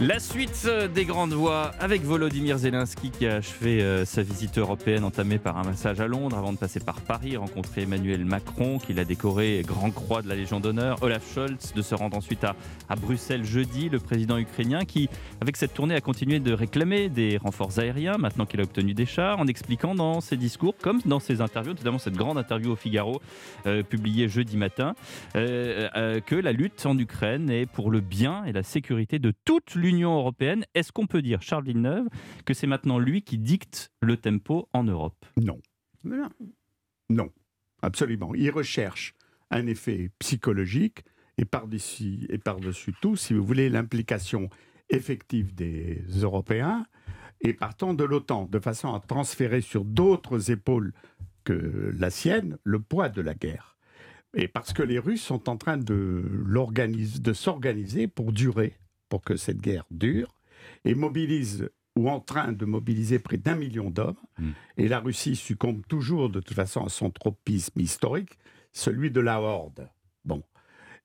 La suite euh, des grandes voix avec Volodymyr Zelensky qui a achevé euh, sa visite européenne entamée par un massage à Londres avant de passer par Paris, rencontrer Emmanuel Macron qui l'a décoré Grand Croix de la Légion d'honneur, Olaf Scholz de se rendre ensuite à, Bruxelles jeudi, le président ukrainien qui, avec cette tournée, a continué de réclamer des renforts aériens maintenant qu'il a obtenu des chars en expliquant dans ses discours comme dans ses interviews, notamment cette grande interview au Figaro euh, publiée jeudi matin, que la lutte en Ukraine est pour le bien et la sécurité de toute l'Union l'Union européenne. Est-ce qu'on peut dire, Charles Villeneuve, que c'est maintenant lui qui dicte le tempo en Europe? Non. Non, absolument. Il recherche un effet psychologique et par-dessus et par tout, si vous voulez, l'implication effective des Européens et partant de l'OTAN, de façon à transférer sur d'autres épaules que la sienne le poids de la guerre. Et parce que les Russes sont en train de, de s'organiser pour durer pour que cette guerre dure et mobilise ou en train de mobiliser près d'un million d'hommes. Hmm. Et la Russie succombe toujours de toute façon à son tropisme historique, celui de la horde. Bon.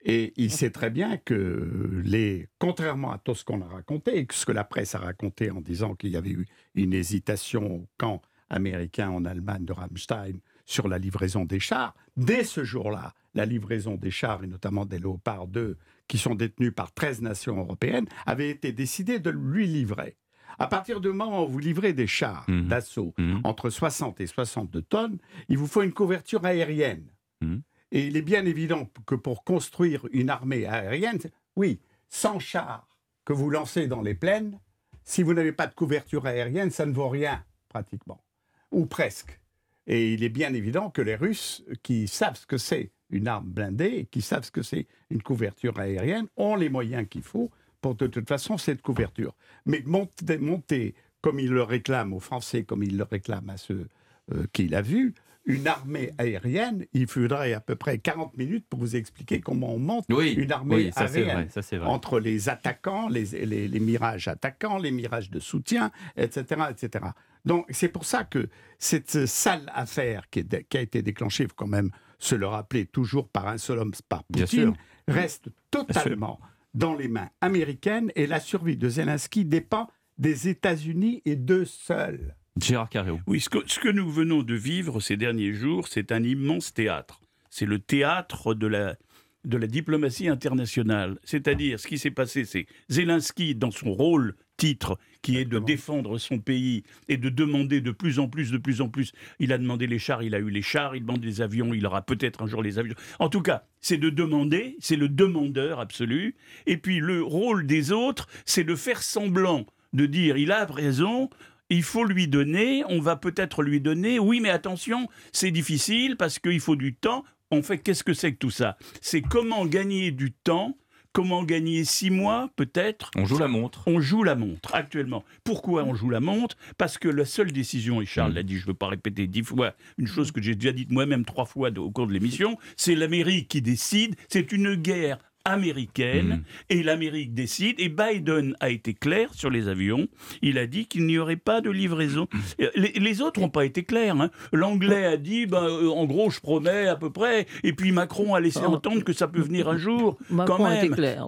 Et il sait très bien que les, contrairement à tout ce qu'on a raconté, et ce que la presse a raconté en disant qu'il y avait eu une hésitation camp américain en Allemagne de Rammstein sur la livraison des chars, dès ce jour-là, la livraison des chars, et notamment des Léopards 2, qui sont détenus par 13 nations européennes, avait été décidé de lui livrer. À partir du moment où vous livrez des chars mhm. d'assaut mhm. entre 60 et 62 tonnes, il vous faut une couverture aérienne. Mhm. Et il est bien évident que pour construire une armée aérienne, oui, 100 chars que vous lancez dans les plaines, si vous n'avez pas de couverture aérienne, ça ne vaut rien, pratiquement. Ou presque. Et il est bien évident que les Russes, qui savent ce que c'est une arme blindée, qui savent ce que c'est une couverture aérienne, ont les moyens qu'il faut pour de toute façon cette couverture. Mais monter, comme il le réclame aux Français, comme il le réclame à ceux euh, qu'il a vus, une armée aérienne, il faudrait à peu près 40 minutes pour vous expliquer comment on monte une armée aérienne entre les attaquants, les, les, les, mirages attaquants, les mirages de soutien, etc. etc. Donc c'est pour ça que cette sale affaire qui, a été déclenchée, il faut quand même se le rappeler toujours par un seul homme, par Poutine, reste totalement dans les mains américaines et la survie de Zelensky dépend des États-Unis et d'eux seuls. Gérard Carreau. Oui, ce que, nous venons de vivre ces derniers jours, c'est un immense théâtre. C'est le théâtre de la, de la diplomatie internationale. C'est-à-dire, ce qui s'est passé, c'est Zelensky, dans son rôle titre, qui est de défendre son pays et de demander de plus en plus, de plus en plus. Il a demandé les chars, il a eu les chars, il demande les avions, il aura peut-être un jour les avions. En tout cas, c'est de demander, c'est le demandeur absolu. Et puis le rôle des autres, c'est de faire semblant, de dire il a raison, il faut lui donner, on va peut-être lui donner, oui mais attention, c'est difficile parce qu'il faut du temps. En fait, qu'est-ce que c'est que tout ça? C'est comment gagner du temps Comment gagner six mois, peut-être On joue la montre. On joue la montre, actuellement. Pourquoi on joue la montre? Parce que la seule décision, et Charles l'a dit, je ne veux pas répéter dix fois, une chose que j'ai déjà dite moi-même trois fois au cours de l'émission, c'est l'Amérique qui décide. C'est une guerre américaine mm. et l'Amérique décide et Biden a été clair sur les avions. Il a dit qu'il n'y aurait pas de livraison. Mm. Les, autres n'ont pas été clairs. Hein. L'anglais a dit, ben, euh, en gros, je promets à peu près. Et puis Macron a laissé ah. entendre que ça peut venir un jour. Macron quand même. a été clair.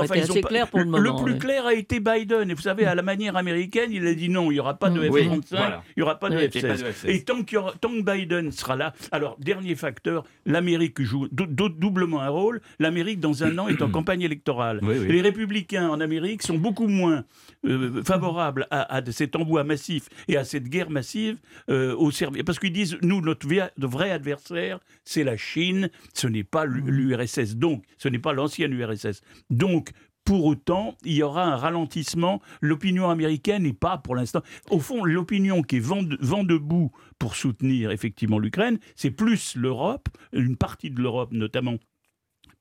assez clair pour le moment. Le plus clair a été Biden. Et vous savez, à la manière américaine, il a dit non, il n'y aura pas de F-35, il n'y aura pas de F-16. Et tant, tant que Biden sera là, alors dernier facteur, l'Amérique joue doublement un rôle. L'Amérique dans un est en campagne électorale. Les républicains en Amérique sont beaucoup moins euh, favorables à, cet envoi massif et à cette guerre massive euh, au Parce qu'ils disent, nous, notre vrai adversaire, c'est la Chine, ce n'est pas l'URSS. Donc, ce n'est pas l'ancienne URSS. Donc, pour autant, il y aura un ralentissement. L'opinion américaine n'est pas, pour l'instant. Au fond, l'opinion qui est vent, vent debout pour soutenir effectivement l'Ukraine, c'est plus l'Europe, une partie de l'Europe notamment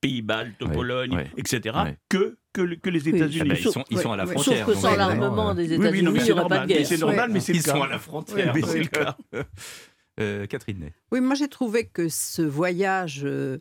Pays-Baltes, Pologne, etc., que, que, les États-Unis. ils, sont, ils sont à la frontière. Sauf que sans l'armement des États-Unis, il n'y aura pas de guerre. C'est normal, mais c'est Ils sont à la frontière, c'est le cas. Euh, Catherine Ney. Oui, moi j'ai trouvé que ce voyage euh,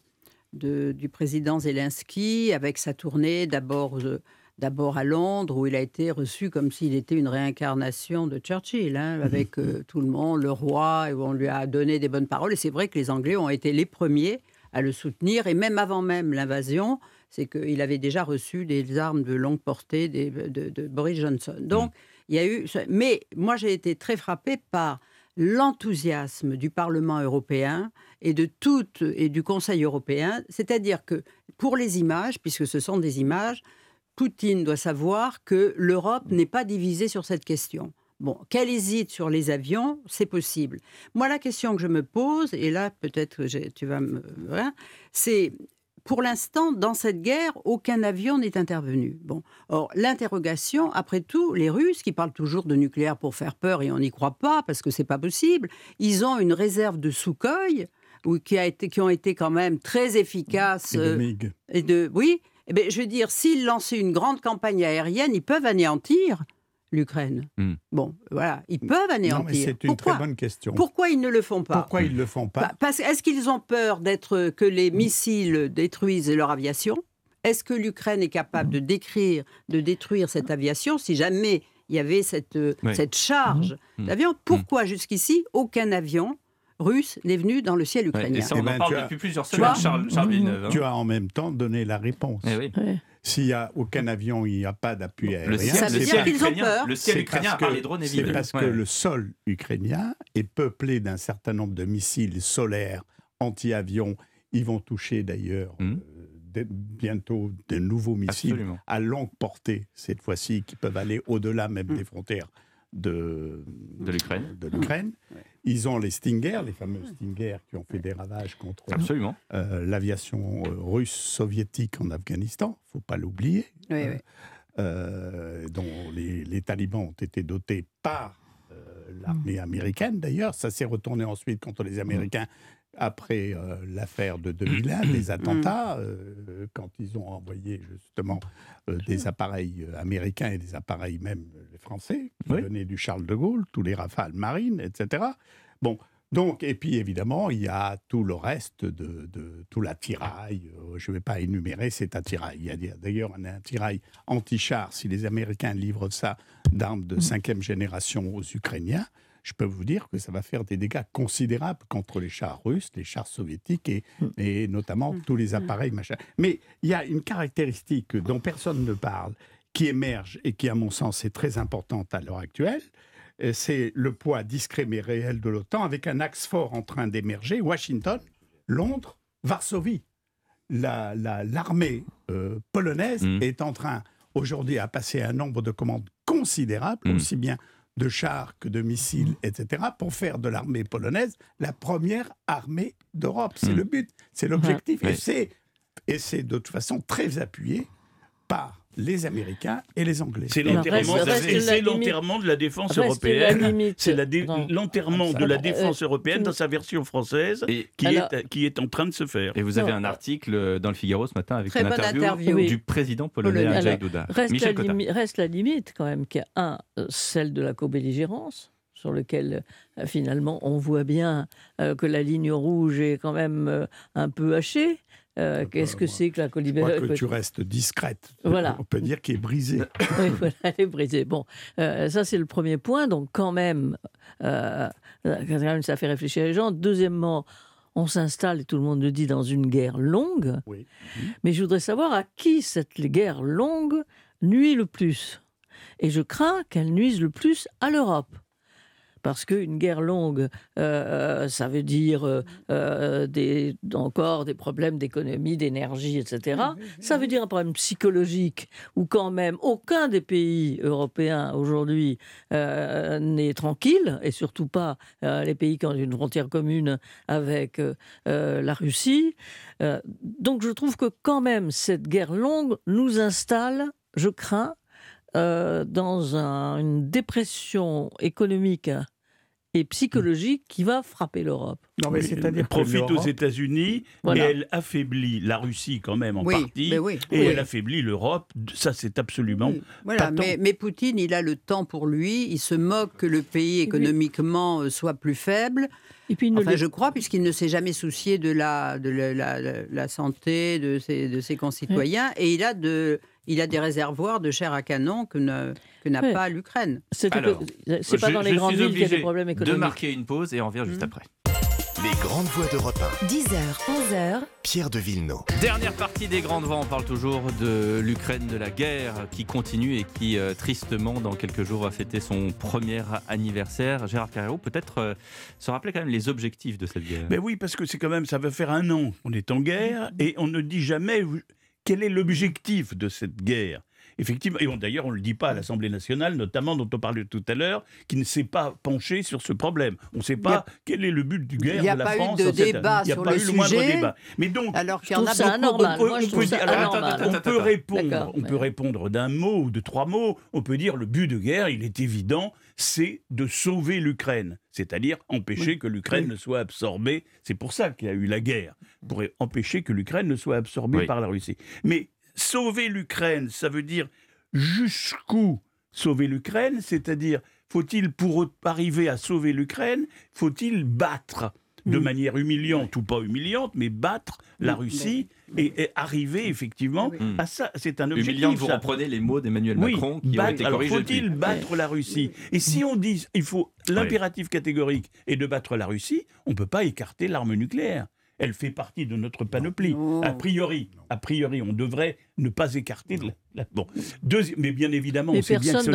de, du président Zelensky, avec sa tournée d'abord euh, d'abord à Londres, où il a été reçu comme s'il était une réincarnation de Churchill, hein, avec tout le monde, le roi, et où on lui a donné des bonnes paroles. Et c'est vrai que les Anglais ont été les premiers à le soutenir. Et même avant même l'invasion, c'est qu'il avait déjà reçu des armes de longue portée de, Boris Johnson. Donc, mm. il y a eu. Mais moi, j'ai été très frappée par l'enthousiasme du Parlement européen et de toute et du Conseil européen, c'est-à-dire que pour les images, puisque ce sont des images, Poutine doit savoir que l'Europe n'est pas divisée sur cette question. Bon, qu'elle hésite sur les avions, c'est possible. Moi, la question que je me pose, et là peut-être tu vas me, hein, c'est pour l'instant, dans cette guerre, aucun avion n'est intervenu. Bon, or l'interrogation, après tout, les Russes qui parlent toujours de nucléaire pour faire peur et on n'y croit pas parce que c'est pas possible, ils ont une réserve de Sukhoi qui a été, qui ont été quand même très efficaces. Et de euh, MiG. Et de, oui. Eh bien, je veux dire, s'ils lançaient une grande campagne aérienne, ils peuvent anéantir l'Ukraine. Hmm. Bon, voilà, ils peuvent anéantir. C'est une très bonne question. Pourquoi ils ne le font pas Pourquoi ils ne le font pas bah, Parce Est-ce qu'ils ont peur d'être que les missiles détruisent leur aviation? Est-ce que l'Ukraine est capable de décrire, de détruire cette aviation si jamais il y avait cette, cette charge d'avions Pourquoi jusqu'ici aucun avion russe n'est venu dans le ciel ukrainien. et ça, on en eh ben, parle depuis plusieurs semaines, Charles, Charles Villeneuve. Hein. Tu as en même temps donné la réponse. Eh oui. S'il n'y a aucun avion, il n'y a pas d'appui aérien. Le ciel, ukrainien, le ciel ukrainien par les drones est C'est parce que le sol ukrainien est peuplé d'un certain nombre de missiles solaires anti-avions. Ils vont toucher d'ailleurs mmh. euh, bientôt de nouveaux missiles à longue portée, cette fois-ci, qui peuvent aller au-delà même mmh. des frontières de, de l'Ukraine. Ils ont les Stinger, les fameux Stinger qui ont fait des ravages contre euh, l'aviation euh, russe soviétique en Afghanistan, il ne faut pas l'oublier, euh, dont les, talibans ont été dotés par l'armée américaine d'ailleurs. Ça s'est retourné ensuite contre les Américains après euh, l'affaire de 2001, les mm. attentats, euh, quand ils ont envoyé justement euh, des appareils américains et des appareils même français, qui venaient du Charles de Gaulle, tous les rafales marines, etc. Bon, donc, et puis évidemment, il y a tout le reste de, tout l'attirail. Je ne vais pas énumérer cet attirail. Il y a d'ailleurs un attirail anti-char, si les Américains livrent ça d'armes de cinquième génération aux Ukrainiens je peux vous dire que ça va faire des dégâts considérables contre les chars russes, les chars soviétiques et, mm. et notamment mm. tous les mm. appareils machin. Mais il y a une caractéristique dont personne ne parle, qui émerge et qui, à mon sens, est très importante à l'heure actuelle. Euh, c'est le poids discret mais réel de l'OTAN avec un axe fort en train d'émerger, Washington, Londres, Varsovie. L'armée la, euh, polonaise est en train aujourd'hui à passer un nombre de commandes considérable, aussi bien de chars que de missiles, mmh. etc., pour faire de l'armée polonaise la première armée d'Europe. C'est mmh. le but, c'est l'objectif. Et c'est de toute façon très appuyé par les Américains et les Anglais. C'est l'enterrement de la défense européenne. C'est l'enterrement de la défense européenne dans sa version française qui, est, qui est en train de se faire. Et vous avez un article dans le Figaro ce matin avec une interview, du président polonais Andrzej Duda. Reste, la reste la limite quand même qu'il y a un, euh, celle de la co-belligérance sur lequel euh, finalement on voit bien euh, que la ligne rouge est quand même un peu hachée. Euh, qu'est-ce que c'est que la colibérée Je que tu restes discrète. Voilà. On peut dire qu'elle est brisée. oui, voilà, elle est brisée. Bon, euh, ça c'est le premier point. Donc quand même, euh, ça fait réfléchir les gens. Deuxièmement, on s'installe, et tout le monde le dit, dans une guerre longue. Oui. Mais je voudrais savoir à qui cette guerre longue nuit le plus. Et je crains qu'elle nuise le plus à l'Europe parce qu'une guerre longue, euh, euh, ça veut dire euh, des, encore des problèmes d'économie, d'énergie, etc. Ça veut dire un problème psychologique où quand même aucun des pays européens aujourd'hui n'est tranquille, et surtout pas les pays qui ont une frontière commune avec la Russie. donc je trouve que quand même cette guerre longue nous installe, je crains, dans une dépression économique et psychologique qui va frapper l'Europe. Non, mais c'est-à-dire profite aux États-Unis et elle affaiblit la Russie quand même en partie et elle affaiblit l'Europe. Ça, c'est absolument. Voilà, mais, mais, Poutine, il a le temps pour lui. Il se moque que le pays économiquement euh, soit plus faible. Et puis, enfin, je crois, puisqu'il ne s'est jamais soucié de la, de la, la, santé de ses, de ses concitoyens, et il a de il a des réservoirs de chair à canon que, n'a pas l'Ukraine. C'est pas dans les grandes villes qu'il y a des problèmes économiques. De marquer une pause et on revient juste mmh. après. Les grandes voix d'Europe 1. 10h, 11h. Pierre de Villeneuve. Dernière partie des grandes voix, on parle toujours de l'Ukraine, de la guerre qui continue et qui, euh, tristement, dans quelques jours, va fêter son premier anniversaire. Gérard Carrero, peut-être euh, se rappeler quand même les objectifs de cette guerre. Mais oui, parce que c'est quand même, ça va faire un an qu'on est en guerre et on ne dit jamais quel est l'objectif de cette guerre? Effectivement, et d'ailleurs on ne le dit pas à l'Assemblée nationale, notamment dont on parlait tout à l'heure, qui ne s'est pas penché sur ce problème. On ne sait pas quel est le but du guerre de la France. Il n'y a pas eu de débat Il n'y a pas eu le moindre débat. Mais donc, alors qu'il y en a On peut répondre, on peut répondre d'un mot ou de trois mots. On peut dire le but de guerre, il est évident, c'est de sauver l'Ukraine, c'est-à-dire empêcher que l'Ukraine ne soit absorbée. C'est pour ça qu'il y a eu la guerre, pour empêcher que l'Ukraine ne soit absorbée par la Russie. Mais sauver l'Ukraine, ça veut dire jusqu'où sauver l'Ukraine, c'est-à-dire faut-il pour arriver à sauver l'Ukraine, faut-il battre de manière humiliante ou pas humiliante, mais battre la Russie et, arriver effectivement à ça. C'est un objectif. Humiliante, vous reprenez les mots d'Emmanuel Macron qui ont été corrigés. Faut-il battre la Russie Et si on dit il faut l'impératif catégorique est de battre la Russie, on ne peut pas écarter l'arme nucléaire elle fait partie de notre panoplie. A priori, a priori, on devrait ne pas écarter. La, bon, mais bien évidemment, on sait bien que ce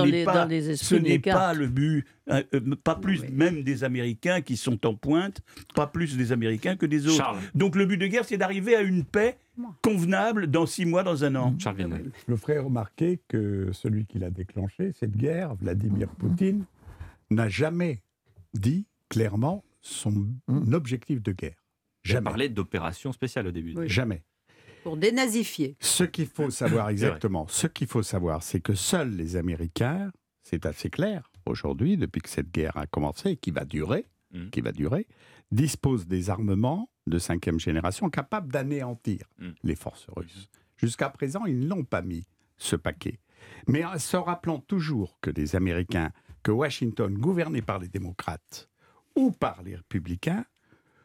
n'est pas, pas, le but, euh, euh, pas plus même des Américains qui sont en pointe, pas plus des Américains que des autres. Donc le but de guerre, c'est d'arriver à une paix convenable dans six mois, dans un an. Charles Je ferai remarquer que celui qui l'a déclenché, cette guerre, Vladimir Poutine, n'a jamais dit clairement son hum. objectif de guerre. J'ai parlé d'opération spéciale au début. Jamais. Pour dénazifier. Ce qu'il faut savoir exactement, ce qu'il faut savoir, c'est que seuls les Américains, c'est assez clair aujourd'hui, depuis que cette guerre a commencé et qui va durer, mm. qui va durer, disposent des armements de cinquième génération capables d'anéantir mm. les forces russes. Jusqu'à présent, ils n'ont pas mis ce paquet. Mais en se rappelant toujours que les Américains, que Washington, gouverné par les démocrates ou par les républicains,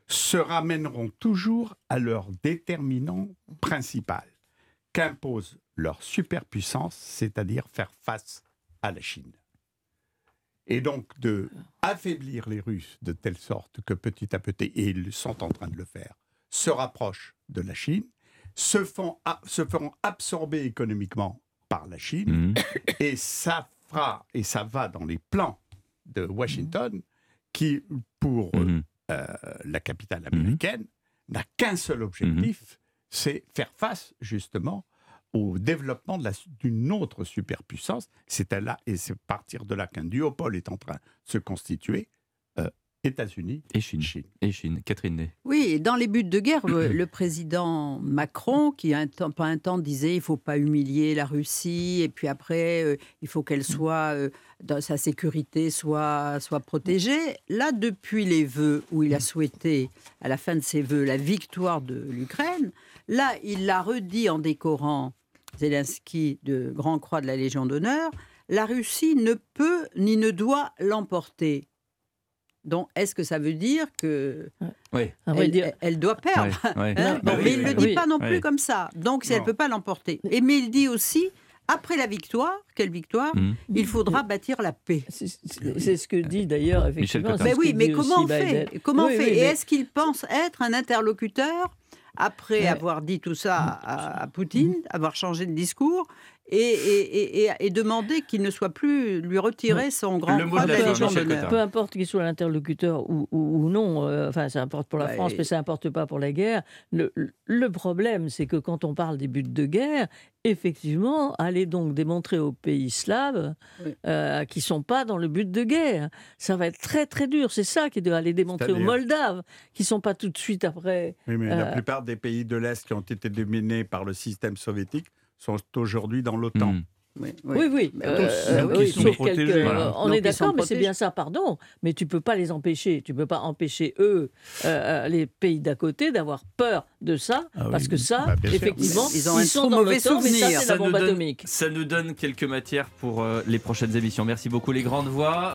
se ramèneront toujours à leur déterminant principal, qu'impose leur superpuissance, c'est-à-dire faire face à la Chine. Et donc de affaiblir les Russes de telle sorte que petit à petit, et ils sont en train de le faire, se rapprochent de la Chine, se, font, se feront absorber économiquement par la Chine, mmh. et ça fera, et ça va dans les plans de Washington, qui, pour mmh. Euh, la capitale mhm. américaine, n'a qu'un seul objectif, mhm. c'est faire face justement au développement d'une autre superpuissance. C'est là et c'est partir de là qu'un duopole est en train de se constituer États-Unis et Chine. Et Chine. Catherine Ney. Oui, dans les buts de guerre, le, président Macron, qui un temps, pas un temps disait il faut pas humilier la Russie, et puis après euh, il faut qu'elle soit euh, dans sa sécurité soit soit protégée. Là, depuis les vœux où il a souhaité à la fin de ses vœux la victoire de l'Ukraine, là il l'a redit en décorant Zelensky de Grand Croix de la Légion d'honneur. La Russie ne peut ni ne doit l'emporter. Donc, est-ce que ça veut dire que oui. elle, doit perdre hein bah Mais il ne le dit pas non plus comme ça. Donc, si elle ne peut pas l'emporter. Et mais il dit aussi, après la victoire, quelle victoire mmh. Il faudra bâtir la paix. C'est ce que dit d'ailleurs effectivement. Mais oui, mais comment on fait Comment fait Et est-ce qu'il pense être un interlocuteur après avoir dit tout ça à, Poutine, avoir changé de discours et, et, demander qu'il ne soit plus lui retirer son grand croix de la Légion d'honneur. Peu importe qu'il soit l'interlocuteur ou, non, euh, enfin ça importe pour la France, mais ça importe pas pour la guerre. Le, le problème, c'est que quand on parle des buts de guerre, effectivement, aller donc démontrer aux pays slaves euh, qui sont pas dans le but de guerre, ça va être très très dur. C'est ça qui doit aller démontrer aux Moldaves qui sont pas tout de suite après. Oui, mais la euh, plupart des pays de l'Est qui ont été dominés par le système soviétique sont aujourd'hui dans l'OTAN. Hmm. Oui, oui. on est d'accord, mais c'est bien ça, pardon. Mais tu peux pas les empêcher. Tu peux pas empêcher eux, euh, euh, les pays d'à côté, d'avoir peur de ça, ah parce que ça, bah, effectivement, ils, ont sont dans mauvais souvenir. Ça, ça, nous donne, ça nous donne quelques matières pour euh, les prochaines émissions. Merci beaucoup, les grandes voix.